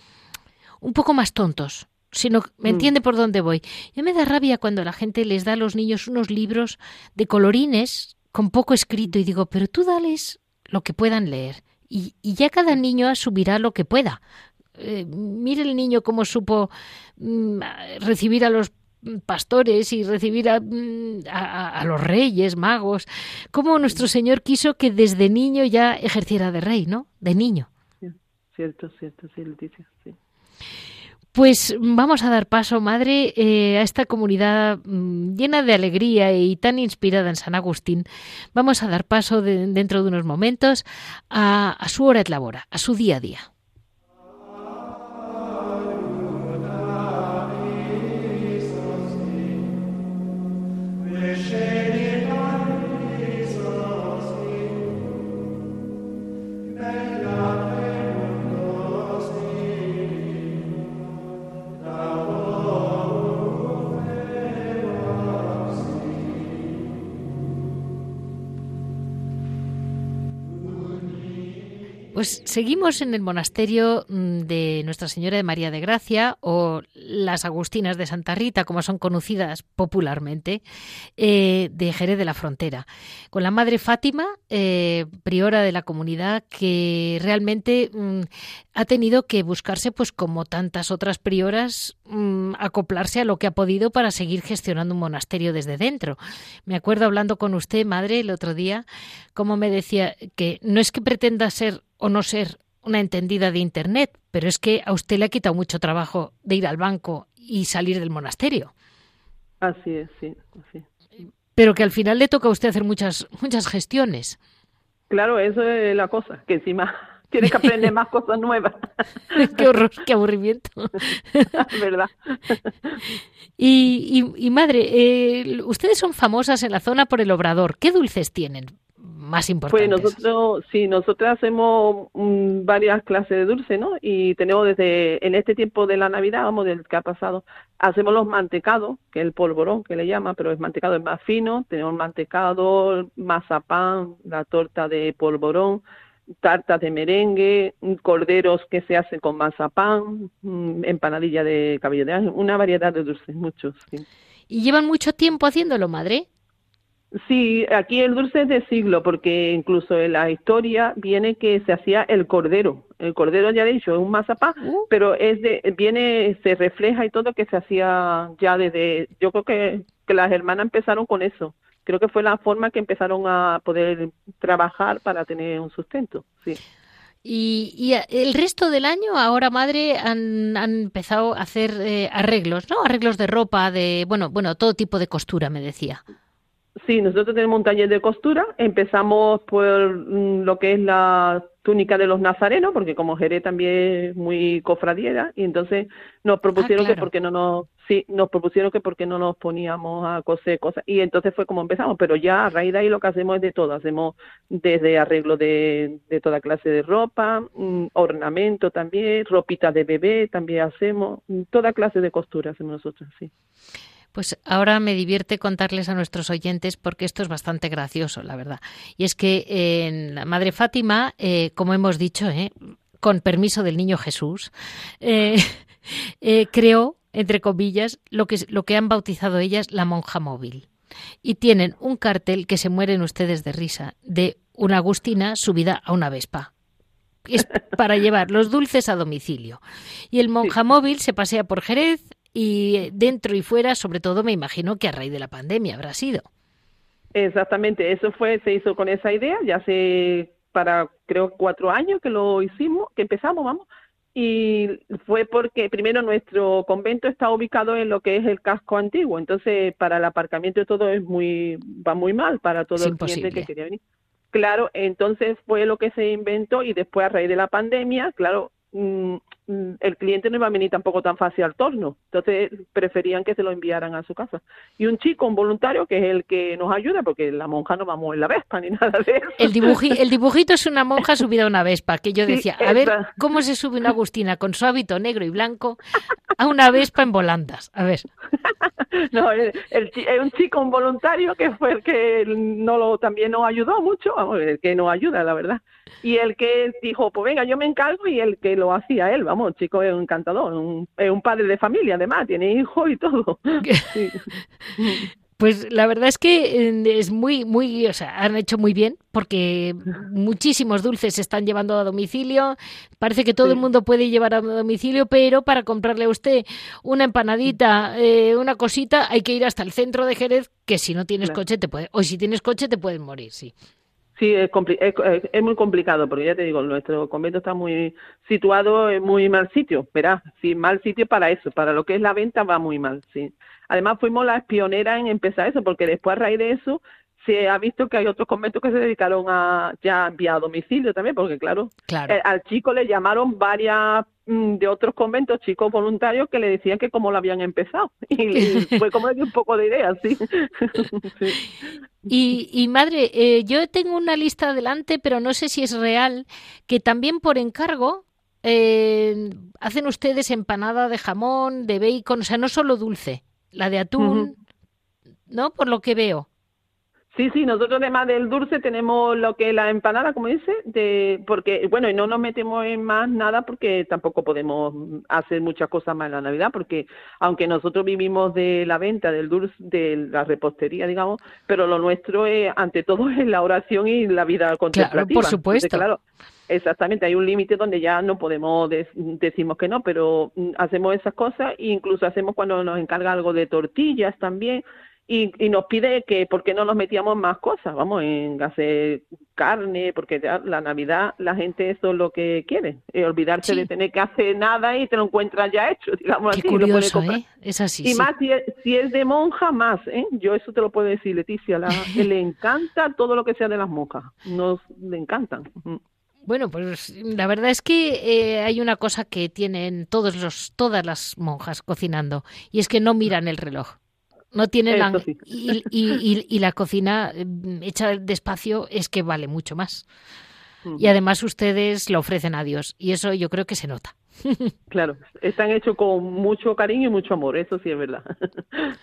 un poco más tontos. sino me mm. entiende por dónde voy. Ya me da rabia cuando la gente les da a los niños unos libros de colorines con poco escrito y digo, pero tú dales lo que puedan leer y, ya cada niño asumirá lo que pueda. Eh, mire el niño cómo supo mm, recibir a los pastores y recibir a, los reyes, magos, cómo nuestro Señor quiso que desde niño ya ejerciera de rey, ¿no? De niño. Cierto, cierto, sí, Leticia, sí. Pues vamos a dar paso, madre, eh, a esta comunidad mm, llena de alegría y tan inspirada en San Agustín. Vamos a dar paso dentro de unos momentos a, a su hora de labora, a su día a día. Pues seguimos en el monasterio mm, de Nuestra Señora de María de Gracia o las Agustinas de Santa Rita, como son conocidas popularmente, eh, de Jerez de la Frontera, con la Madre Fátima, eh, priora de la comunidad, que realmente mm, ha tenido que buscarse, pues como tantas otras prioras, mm, acoplarse a lo que ha podido para seguir gestionando un monasterio desde dentro. Me acuerdo hablando con usted, Madre, el otro día, como me decía que no es que pretenda ser o no ser una entendida de Internet, pero es que a usted le ha quitado mucho trabajo de ir al banco y salir del monasterio. Así es, sí, Pero que al final le toca a usted hacer muchas, muchas gestiones. Claro, eso es la cosa, que encima [laughs] tiene que aprender más cosas nuevas. [laughs] qué horror, qué aburrimiento. [laughs] ¿Verdad? Y, y, madre, eh, ustedes son famosas en la zona por el obrador. ¿Qué dulces tienen? Más importantes. Pues nosotros, sí, nosotros hacemos mm, varias clases de dulce, ¿no? Y tenemos desde, en este tiempo de la Navidad, vamos, del que ha pasado, hacemos los mantecados, que es el polvorón que le llama, pero el mantecado es más fino, tenemos mantecado, mazapán, la torta de polvorón, tartas de merengue, corderos que se hacen con mazapán, mm, empanadilla de cabello de ángel, una variedad de dulces, muchos, sí. ¿Y llevan mucho tiempo haciéndolo, madre? Sí, aquí el dulce es de siglo, porque incluso en la historia viene que se hacía el cordero. El cordero, ya he dicho, es un mazapán, uh. pero es de, viene, se refleja y todo que se hacía ya desde, yo creo que, que las hermanas empezaron con eso. Creo que fue la forma que empezaron a poder trabajar para tener un sustento, sí. Y, el resto del año, ahora madre, han, han empezado a hacer eh, arreglos, ¿no? Arreglos de ropa, de, bueno, bueno, todo tipo de costura, me decía. Sí, nosotros tenemos un taller de costura. Empezamos por mm, lo que es la túnica de los nazarenos, porque como Jerez también es muy cofradiera, y entonces nos propusieron ah, que porque no nos, sí, nos propusieron que porque no nos poníamos a coser cosas, y entonces fue como empezamos, pero ya a raíz de ahí lo que hacemos es de todo, hacemos desde arreglo de, de toda clase de ropa, mm, ornamento también, ropita de bebé también hacemos, toda clase de costura hacemos nosotros, sí. Pues ahora me divierte contarles a nuestros oyentes porque esto es bastante gracioso, la verdad. Y es que en la Madre Fátima, eh, como hemos dicho, eh, con permiso del Niño Jesús, eh, [laughs] creó, entre comillas, lo que, lo que han bautizado ellas la monja móvil. Y tienen un cartel que se mueren ustedes de risa, de una Agustina subida a una Vespa es para [laughs] llevar los dulces a domicilio. Y el monja móvil se pasea por Jerez, y dentro y fuera, sobre todo me imagino que a raíz de la pandemia habrá sido. Exactamente, eso fue, se hizo con esa idea, ya hace para creo cuatro años que lo hicimos, que empezamos, vamos, y fue porque primero nuestro convento está ubicado en lo que es el casco antiguo, entonces para el aparcamiento todo es muy, va muy mal para todo el cliente que quería venir. Claro, entonces fue lo que se inventó y después a raíz de la pandemia, claro, Mm, mm, el cliente no iba a venir tampoco tan fácil al torno, entonces preferían que se lo enviaran a su casa. Y un chico, un voluntario, que es el que nos ayuda, porque la monja no vamos en la Vespa ni [laughs] nada de eso. El, el dibujito es una monja subida a una Vespa, que yo decía, a ver, ¿cómo se sube una Agustina con su hábito negro y blanco [laughs] a una Vespa en volandas? A ver. [laughs] no, el, es un chico, un voluntario que fue el que no lo, también nos ayudó mucho, vamos, el que nos ayuda, la verdad. Y el que dijo, pues venga, yo me encargo, y el que lo hacía él, vamos, el chico es un encantador, un, es un padre de familia, además, tiene hijos y todo. [laughs] Pues la verdad es que es muy, muy, o sea, han hecho muy bien porque muchísimos dulces se están llevando a domicilio. Parece que todo el mundo puede llevar a domicilio, pero para comprarle a usted una empanadita, eh, una cosita, hay que ir hasta el centro de Jerez, que si no tienes coche te puede, o si tienes coche te pueden morir, sí. Sí, es, es, muy complicado, porque ya te digo, nuestro convento está muy situado en muy mal sitio, verás, sí, mal sitio para eso, para lo que es la venta va muy mal, sí. Además fuimos las pioneras en empezar eso, porque después a raíz de eso se ha visto que hay otros conventos que se dedicaron a ya enviar a domicilio también, porque claro, eh, al chico le llamaron varias mm, de otros conventos, chicos voluntarios, que le decían que cómo lo habían empezado. [laughs] Y, [laughs] fue como le dio un poco de idea, [laughs] sí. Y, y, madre, eh, yo tengo una lista adelante, pero no sé si es real, que también por encargo eh, hacen ustedes empanada de jamón, de bacon, o sea, no solo dulce, la de atún, ¿no? Por lo que veo. Sí, sí, nosotros además del dulce tenemos lo que es la empanada, como dice, de, porque, bueno, y no nos metemos en más nada porque tampoco podemos hacer muchas cosas más en la Navidad, porque aunque nosotros vivimos de la venta del dulce, de la repostería, digamos, pero lo nuestro es, ante todo, [laughs] es la oración y la vida contemplativa. Claro, por supuesto. claro, Exactamente, hay un límite donde ya no podemos decimos que no, pero mm, hacemos esas cosas e incluso hacemos cuando nos encarga algo de tortillas también y, y nos pide que por qué no nos metíamos más cosas, vamos, en hacer carne, porque ya la Navidad la gente eso es lo que quiere, olvidarse de tener que hacer nada y te lo encuentras ya hecho, [laughs] digamos Qué curioso, ¿eh? Es así. Y más si es, si es, de monja, más, ¿eh? Yo eso te lo puedo decir, Leticia, la, [laughs] le encanta todo lo que sea de las monjas, nos le encantan. Bueno, pues la verdad es que eh, hay una cosa que tienen todos los, todas las monjas cocinando y es que no miran el reloj. No tienen la, y, y, y, la cocina mm, hecha despacio es que vale mucho más. Y además ustedes lo ofrecen a Dios y eso yo creo que se nota. [laughs] Claro, están hechos con mucho cariño y mucho amor, eso sí es verdad. [laughs]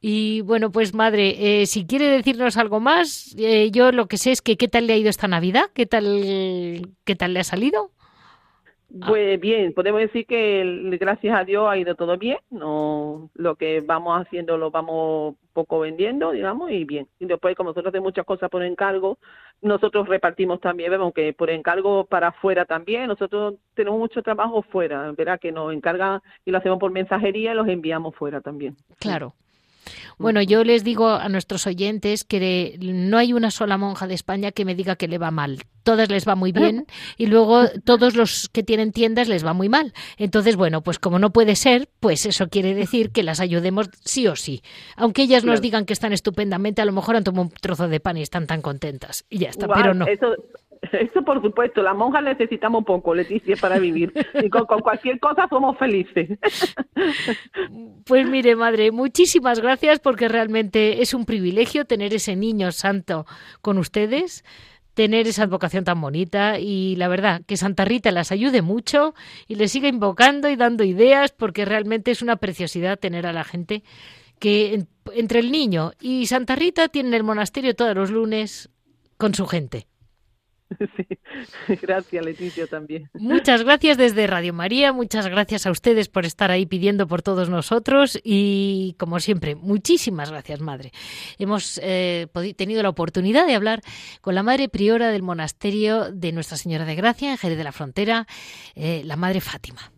Y bueno, pues madre, eh, si quiere decirnos algo más, eh, yo lo que sé es que qué tal le ha ido esta Navidad, qué tal, qué tal le ha salido. Pues bien, podemos decir que gracias a Dios ha ido todo bien. No, lo que vamos haciendo lo vamos poco vendiendo, digamos, y bien. Y después, como nosotros hacemos muchas cosas por encargo, nosotros repartimos también, vemos que por encargo para afuera también, nosotros tenemos mucho trabajo fuera, verá que nos encargan y lo hacemos por mensajería y los enviamos fuera también. Claro. Bueno, yo les digo a nuestros oyentes que no hay una sola monja de España que me diga que le va mal. Todas les va muy bien y luego todos los que tienen tiendas les va muy mal. Entonces, bueno, pues como no puede ser, pues eso quiere decir que las ayudemos sí o sí. Aunque ellas nos digan que están estupendamente, a lo mejor han tomado un trozo de pan y están tan contentas. Y ya está, pero no. Eso [laughs] por supuesto, las monjas necesitamos poco, Leticia, para vivir. Y con, cualquier cosa somos felices. [laughs] Pues mire, madre, muchísimas gracias porque realmente es un privilegio tener ese niño santo con ustedes tener esa advocación tan bonita y la verdad que Santa Rita las ayude mucho y les siga invocando y dando ideas porque realmente es una preciosidad tener a la gente que entre el niño y Santa Rita tienen el monasterio todos los lunes con su gente. [laughs] Gracias Leticia también. Muchas gracias desde Radio María, muchas gracias a ustedes por estar ahí pidiendo por todos nosotros y como siempre, muchísimas gracias Madre. Hemos eh, tenido la oportunidad de hablar con la Madre Priora del Monasterio de Nuestra Señora de Gracia en Jerez de la Frontera, eh, la Madre Fátima.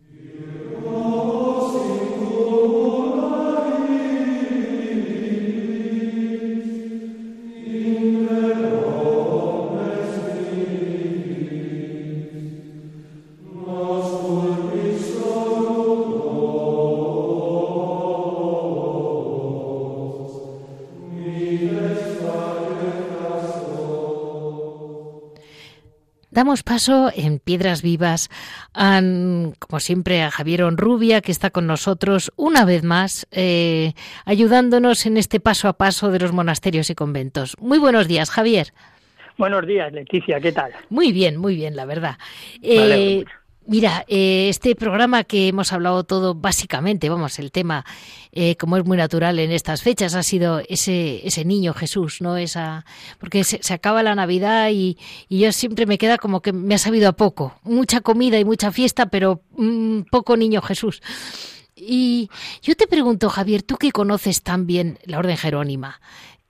Damos paso en Piedras Vivas, a, como siempre, a Javier Onrubia, que está con nosotros una vez más, eh, ayudándonos en este paso a paso de los monasterios y conventos. Muy buenos días, Javier. Buenos días, Leticia, ¿qué tal? Muy bien, muy bien, la verdad. Eh, Mira, eh, este programa que hemos hablado todo básicamente, vamos, el tema, eh, como es muy natural en estas fechas, ha sido ese, ese niño Jesús, ¿no? Esa, porque se, acaba la Navidad y, yo siempre me queda como que me ha sabido a poco. Mucha comida y mucha fiesta, pero mm, poco niño Jesús. Y yo te pregunto, Javier, tú que conoces tan bien la Orden Jerónima,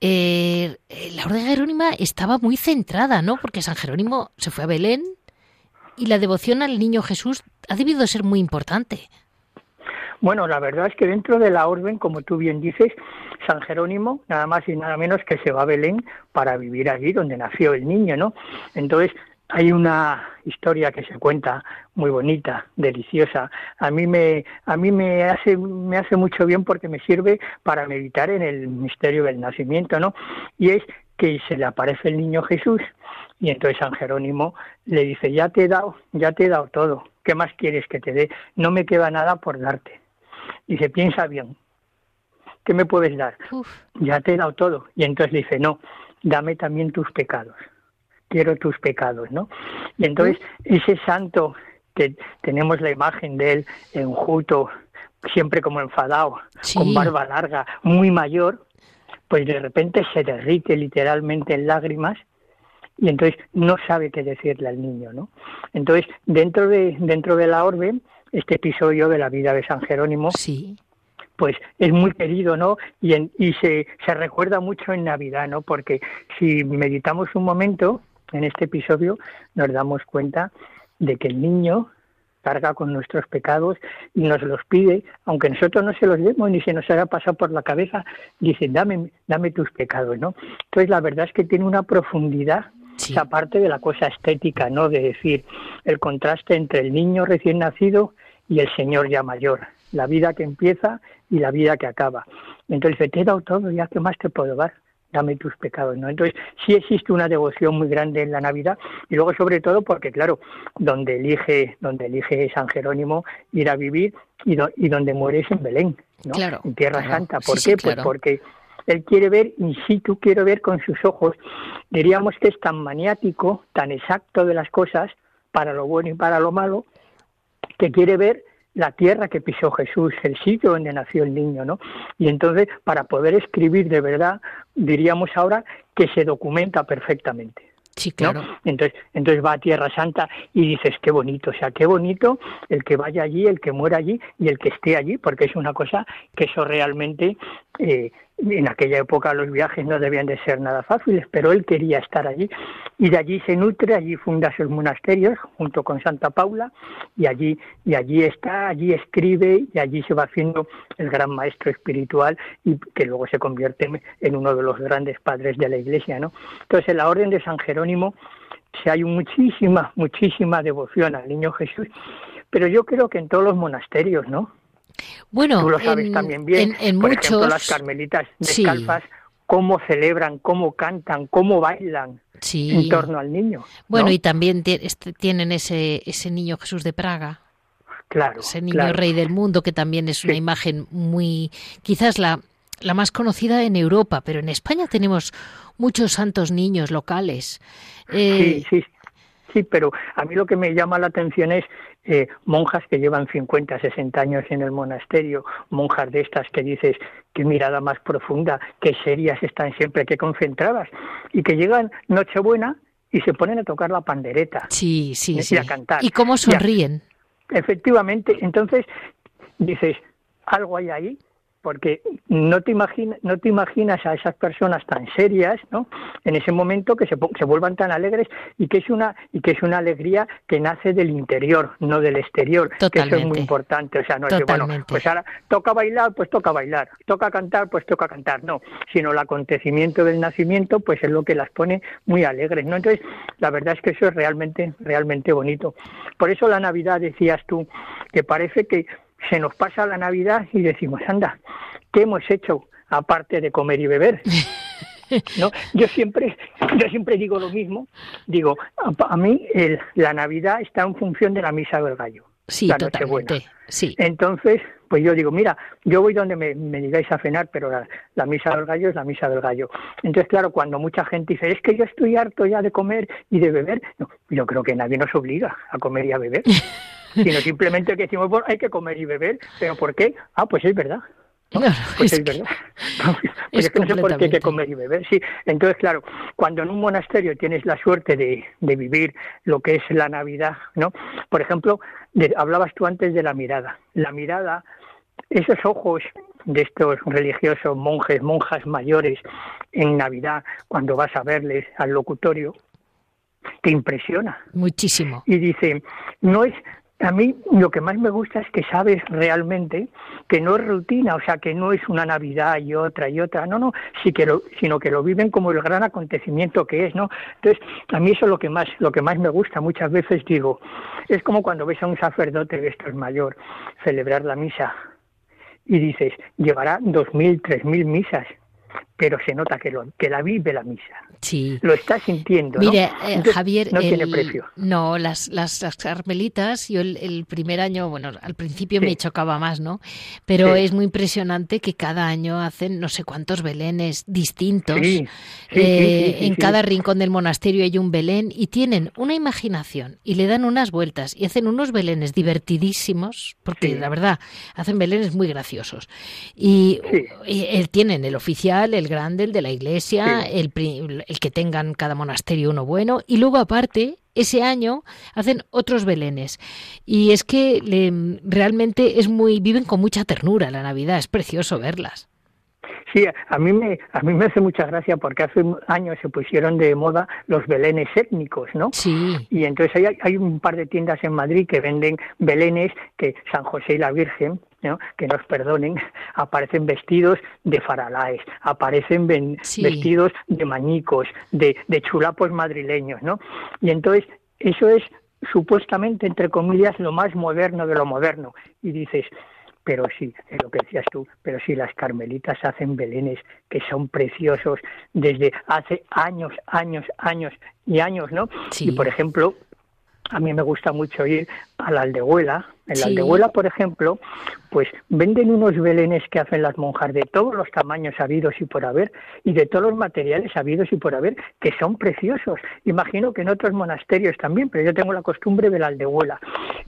eh, la Orden Jerónima estaba muy centrada, ¿no? Porque San Jerónimo se fue a Belén, y la devoción al niño Jesús ha debido ser muy importante. Bueno, la verdad es que dentro de la orden, como tú bien dices, San Jerónimo, nada más y nada menos que se va a Belén para vivir allí donde nació el niño, ¿no? Entonces, hay una historia que se cuenta muy bonita, deliciosa. A mí me a mí me hace me hace mucho bien porque me sirve para meditar en el misterio del nacimiento, ¿no? Y es que se le aparece el niño Jesús y entonces San Jerónimo le dice, ya te he dado, ya te he dado todo, ¿qué más quieres que te dé? No me queda nada por darte. Dice, piensa bien, ¿qué me puedes dar? Ya te he dado todo. Y entonces le dice, no, dame también tus pecados, quiero tus pecados, ¿no? Y entonces ese santo que tenemos la imagen de él enjuto, siempre como enfadado, con barba larga, muy mayor, pues de repente se derrite literalmente en lágrimas y entonces no sabe qué decirle al niño, ¿no? Entonces, dentro de, dentro de la orbe, este episodio de la vida de San Jerónimo, sí. pues es muy querido, ¿no? Y, y se, se recuerda mucho en Navidad, ¿no? Porque si meditamos un momento en este episodio, nos damos cuenta de que el niño carga con nuestros pecados y nos los pide, aunque nosotros no se los demos ni se nos haya pasado por la cabeza, dice, dame, dame tus pecados, ¿no? Entonces la verdad es que tiene una profundidad esa parte de la cosa estética, ¿no? De decir el contraste entre el niño recién nacido y el Señor ya mayor, la vida que empieza y la vida que acaba. Entonces, te he dado todo, ya qué más te puedo dar dame tus pecados, ¿no? Entonces, sí existe una devoción muy grande en la Navidad y luego sobre todo porque claro, donde elige donde elige San Jerónimo ir a vivir y, y donde muere es en Belén, ¿no? en Tierra Santa. ¿Por qué? pues porque él quiere ver in situ, quiere ver con sus ojos. Diríamos que es tan maniático, tan exacto de las cosas, para lo bueno y para lo malo, que quiere ver la tierra que pisó Jesús, el sitio donde nació el niño, ¿no? Y entonces, para poder escribir de verdad, diríamos ahora que se documenta perfectamente. Sí, claro. Entonces, entonces va a Tierra Santa y dices, qué bonito, o sea, qué bonito el que vaya allí, el que muera allí y el que esté allí, porque es una cosa que eso realmente eh, en aquella época los viajes no debían de ser nada fáciles, pero él quería estar allí y de allí se nutre, allí funda sus monasterios junto con Santa Paula y allí y allí está, allí escribe y allí se va haciendo el gran maestro espiritual y que luego se convierte en uno de los grandes padres de la Iglesia, ¿no? Entonces, en la Orden de San Jerónimo se hay muchísima muchísima devoción al Niño Jesús, pero yo creo que en todos los monasterios, ¿no? Bueno, tú lo sabes también bien. En, Por muchos... ejemplo, las carmelitas descalzas, cómo celebran, cómo cantan, cómo bailan en torno al niño. Bueno, y también este, tienen ese, ese niño Jesús de Praga. Claro. Ese niño rey del mundo, que también es una imagen muy, quizás la, la más conocida en Europa, pero en España tenemos muchos santos niños locales. Eh, sí, sí, sí, pero a mí lo que me llama la atención es eh, monjas que llevan 50, 60 años en el monasterio, monjas de estas que dices, qué mirada más profunda, qué serias están siempre, qué concentradas, y que llegan Nochebuena y se ponen a tocar la pandereta. Sí, sí, y sí. a cantar. Y cómo sonríen. efectivamente, entonces dices, algo hay ahí, porque no te, imaginas, no te imaginas a esas personas tan serias, ¿no? En ese momento que se, se, vuelvan tan alegres y que es una y que es una alegría que nace del interior, no del exterior, Totalmente. que eso es muy importante, o sea, no es que bueno, pues ahora toca bailar, pues toca bailar, toca cantar, pues toca cantar, no, sino el acontecimiento del nacimiento, pues es lo que las pone muy alegres, ¿no? Entonces, la verdad es que eso es realmente realmente bonito. Por eso la Navidad decías tú que parece que se nos pasa la Navidad y decimos, anda, ¿qué hemos hecho aparte de comer y beber? [laughs] ¿No? Yo siempre, yo siempre digo lo mismo. Digo, a, mí el, la Navidad está en función de la misa del gallo. Sí, la totalmente. Nochebuena. Sí. Entonces, pues yo digo, mira, yo voy donde me, me digáis a cenar, pero la, la, misa del gallo es la misa del gallo. Entonces, claro, cuando mucha gente dice, es que yo estoy harto ya de comer y de beber, no, yo creo que nadie nos obliga a comer y a beber, [laughs] sino simplemente que decimos, bueno, hay que comer y beber, pero ¿por qué? Ah, pues es verdad. Pues es es, que- verdad. [laughs] Pues es es que no sé por qué hay que comer y beber. Sí, entonces, claro, cuando en un monasterio tienes la suerte de, de vivir lo que es la Navidad, ¿no? Por ejemplo, de- hablabas tú antes de la mirada. La mirada, esos ojos de estos religiosos, monjes, monjas mayores, en Navidad, cuando vas a verles al locutorio, te impresiona Muchísimo. y dice, no es, a mí lo que más me gusta es que sabes realmente que no es rutina, o sea, que no es una Navidad y otra y otra, no, no, sí que lo, sino que lo viven como el gran acontecimiento que es, ¿no? Entonces, a mí eso es lo que más, lo que más me gusta, muchas veces digo, es como cuando ves a un sacerdote de estos mayor celebrar la misa y dices, llevará dos mil, tres mil misas, pero se nota que, lo, que la vive la misa, Sí. lo está sintiendo, ¿no? Mire, eh, Entonces, Javier, no tiene el- precio. No, las, las, las carmelitas, yo el, el primer año, bueno, al principio me chocaba más, ¿no? Pero Sí. es muy impresionante que cada año hacen no sé cuántos belenes distintos. Sí, Eh, en cada rincón del monasterio hay un belén y tienen una imaginación y le dan unas vueltas y hacen unos belenes divertidísimos, porque la verdad, hacen belenes muy graciosos. Y, y, eh, tienen el oficial, el grande, el de la iglesia, Sí. el, el que tengan cada monasterio uno bueno, y luego aparte, ese año hacen otros belenes. Y es que le- realmente es muy, viven con mucha ternura la Navidad, es precioso verlas. Sí, a mí me a mí me hace mucha gracia porque hace años se pusieron de moda los belenes étnicos, ¿no? Sí, Y entonces hay, hay un par de tiendas en Madrid que venden belenes que San José y la Virgen, ¿no? que nos perdonen, [laughs] aparecen vestidos de faralaes, aparecen ven- Sí. vestidos de mañicos, de, de chulapos madrileños, ¿no? Y entonces eso es supuestamente, entre comillas, lo más moderno de lo moderno. Y dices, pero sí, es lo que decías tú, pero sí, las carmelitas hacen belenes que son preciosos desde hace años, años, años y años, ¿no? Sí. Y por ejemplo, a mí me gusta mucho ir a la aldehuela. En la Sí. aldehuela, por ejemplo, pues venden unos belenes que hacen las monjas de todos los tamaños habidos y por haber y de todos los materiales habidos y por haber, que son preciosos. Imagino que en otros monasterios también, pero yo tengo la costumbre de la aldehuela.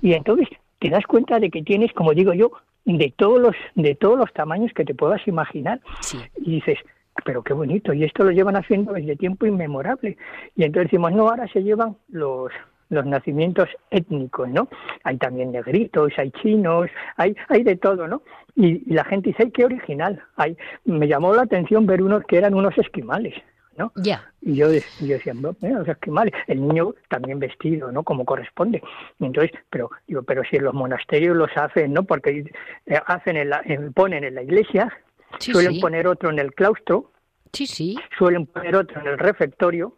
Y entonces te das cuenta de que tienes, como digo yo, de todos los de todos los tamaños que te puedas imaginar sí. y dices, pero qué bonito, y esto lo llevan haciendo desde tiempo inmemorable. Y entonces decimos, no, ahora se llevan los los nacimientos étnicos, ¿no? Hay también negritos, hay chinos, hay hay de todo, ¿no? Y, y la gente dice, ay, qué original. Hay, me llamó la atención ver unos que eran unos esquimales, ¿no? Ya. Y yo, yo decía, "No, mira, los esquimales, el niño también vestido, ¿no? Como corresponde. Y entonces, pero digo, pero si en los monasterios los hacen, ¿no? Porque eh, hacen en la, en- ponen en la iglesia, Sí, suelen sí. poner otro en el claustro, Sí, sí. suelen poner otro en el refectorio,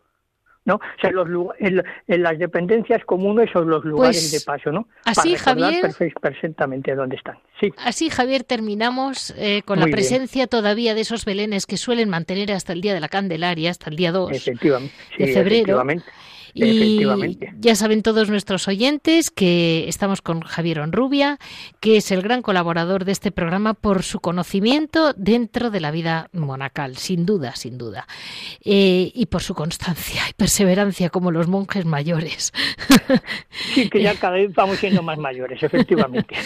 ¿no? O sea, los, en, en las dependencias comunes son los lugares Pues, de paso, ¿no? así, Para Javier. perfe- perfectamente dónde están. Sí, Así, Javier, terminamos eh, con la bien. presencia todavía de esos belenes que suelen mantener hasta el día de la Candelaria, hasta el día 2. efectivamente. Sí, de febrero. efectivamente. Y ya saben todos nuestros oyentes que estamos con Javier Onrubia, que es el gran colaborador de este programa por su conocimiento dentro de la vida monacal, sin duda, sin duda. Eh, y por su constancia y perseverancia como los monjes mayores. [laughs] Sí, que ya cada vez vamos siendo más mayores, efectivamente. [laughs]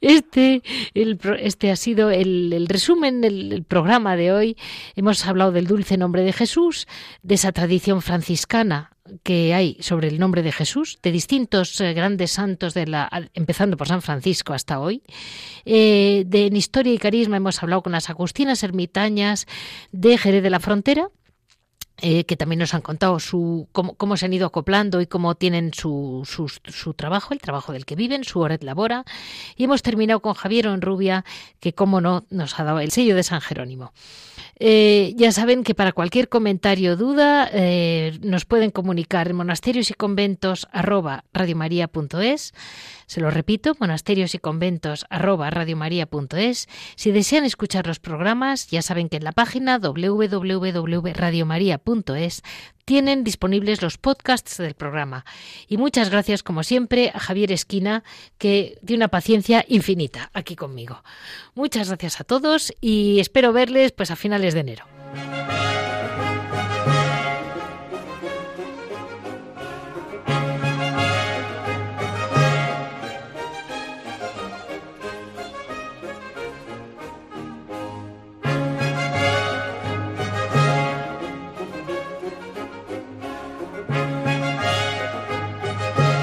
Este, el este ha sido el, el resumen del el programa de hoy. Hemos hablado del dulce nombre de Jesús, de esa tradición franciscana que hay sobre el nombre de Jesús, de distintos eh, grandes santos, de la, empezando por San Francisco hasta hoy. Eh, de en historia y carisma hemos hablado con las agustinas ermitañas de Jerez de la Frontera eh, que también nos han contado su, cómo, cómo se han ido acoplando y cómo tienen su, su, su trabajo, el trabajo del que viven, su hora de labora. Y hemos terminado con Javier Onrubia, que como no nos ha dado el sello de San Jerónimo. Eh, ya saben que para cualquier comentario o duda eh, nos pueden comunicar en monasterios y conventos arroba. Se lo repito, monasterios y conventos. Si desean escuchar los programas, ya saben que en la página www.radiomaria.es tienen disponibles los podcasts del programa. Y muchas gracias, como siempre, a Javier Esquina, que tiene una paciencia infinita aquí conmigo. Muchas gracias a todos y espero verles pues a finales de enero.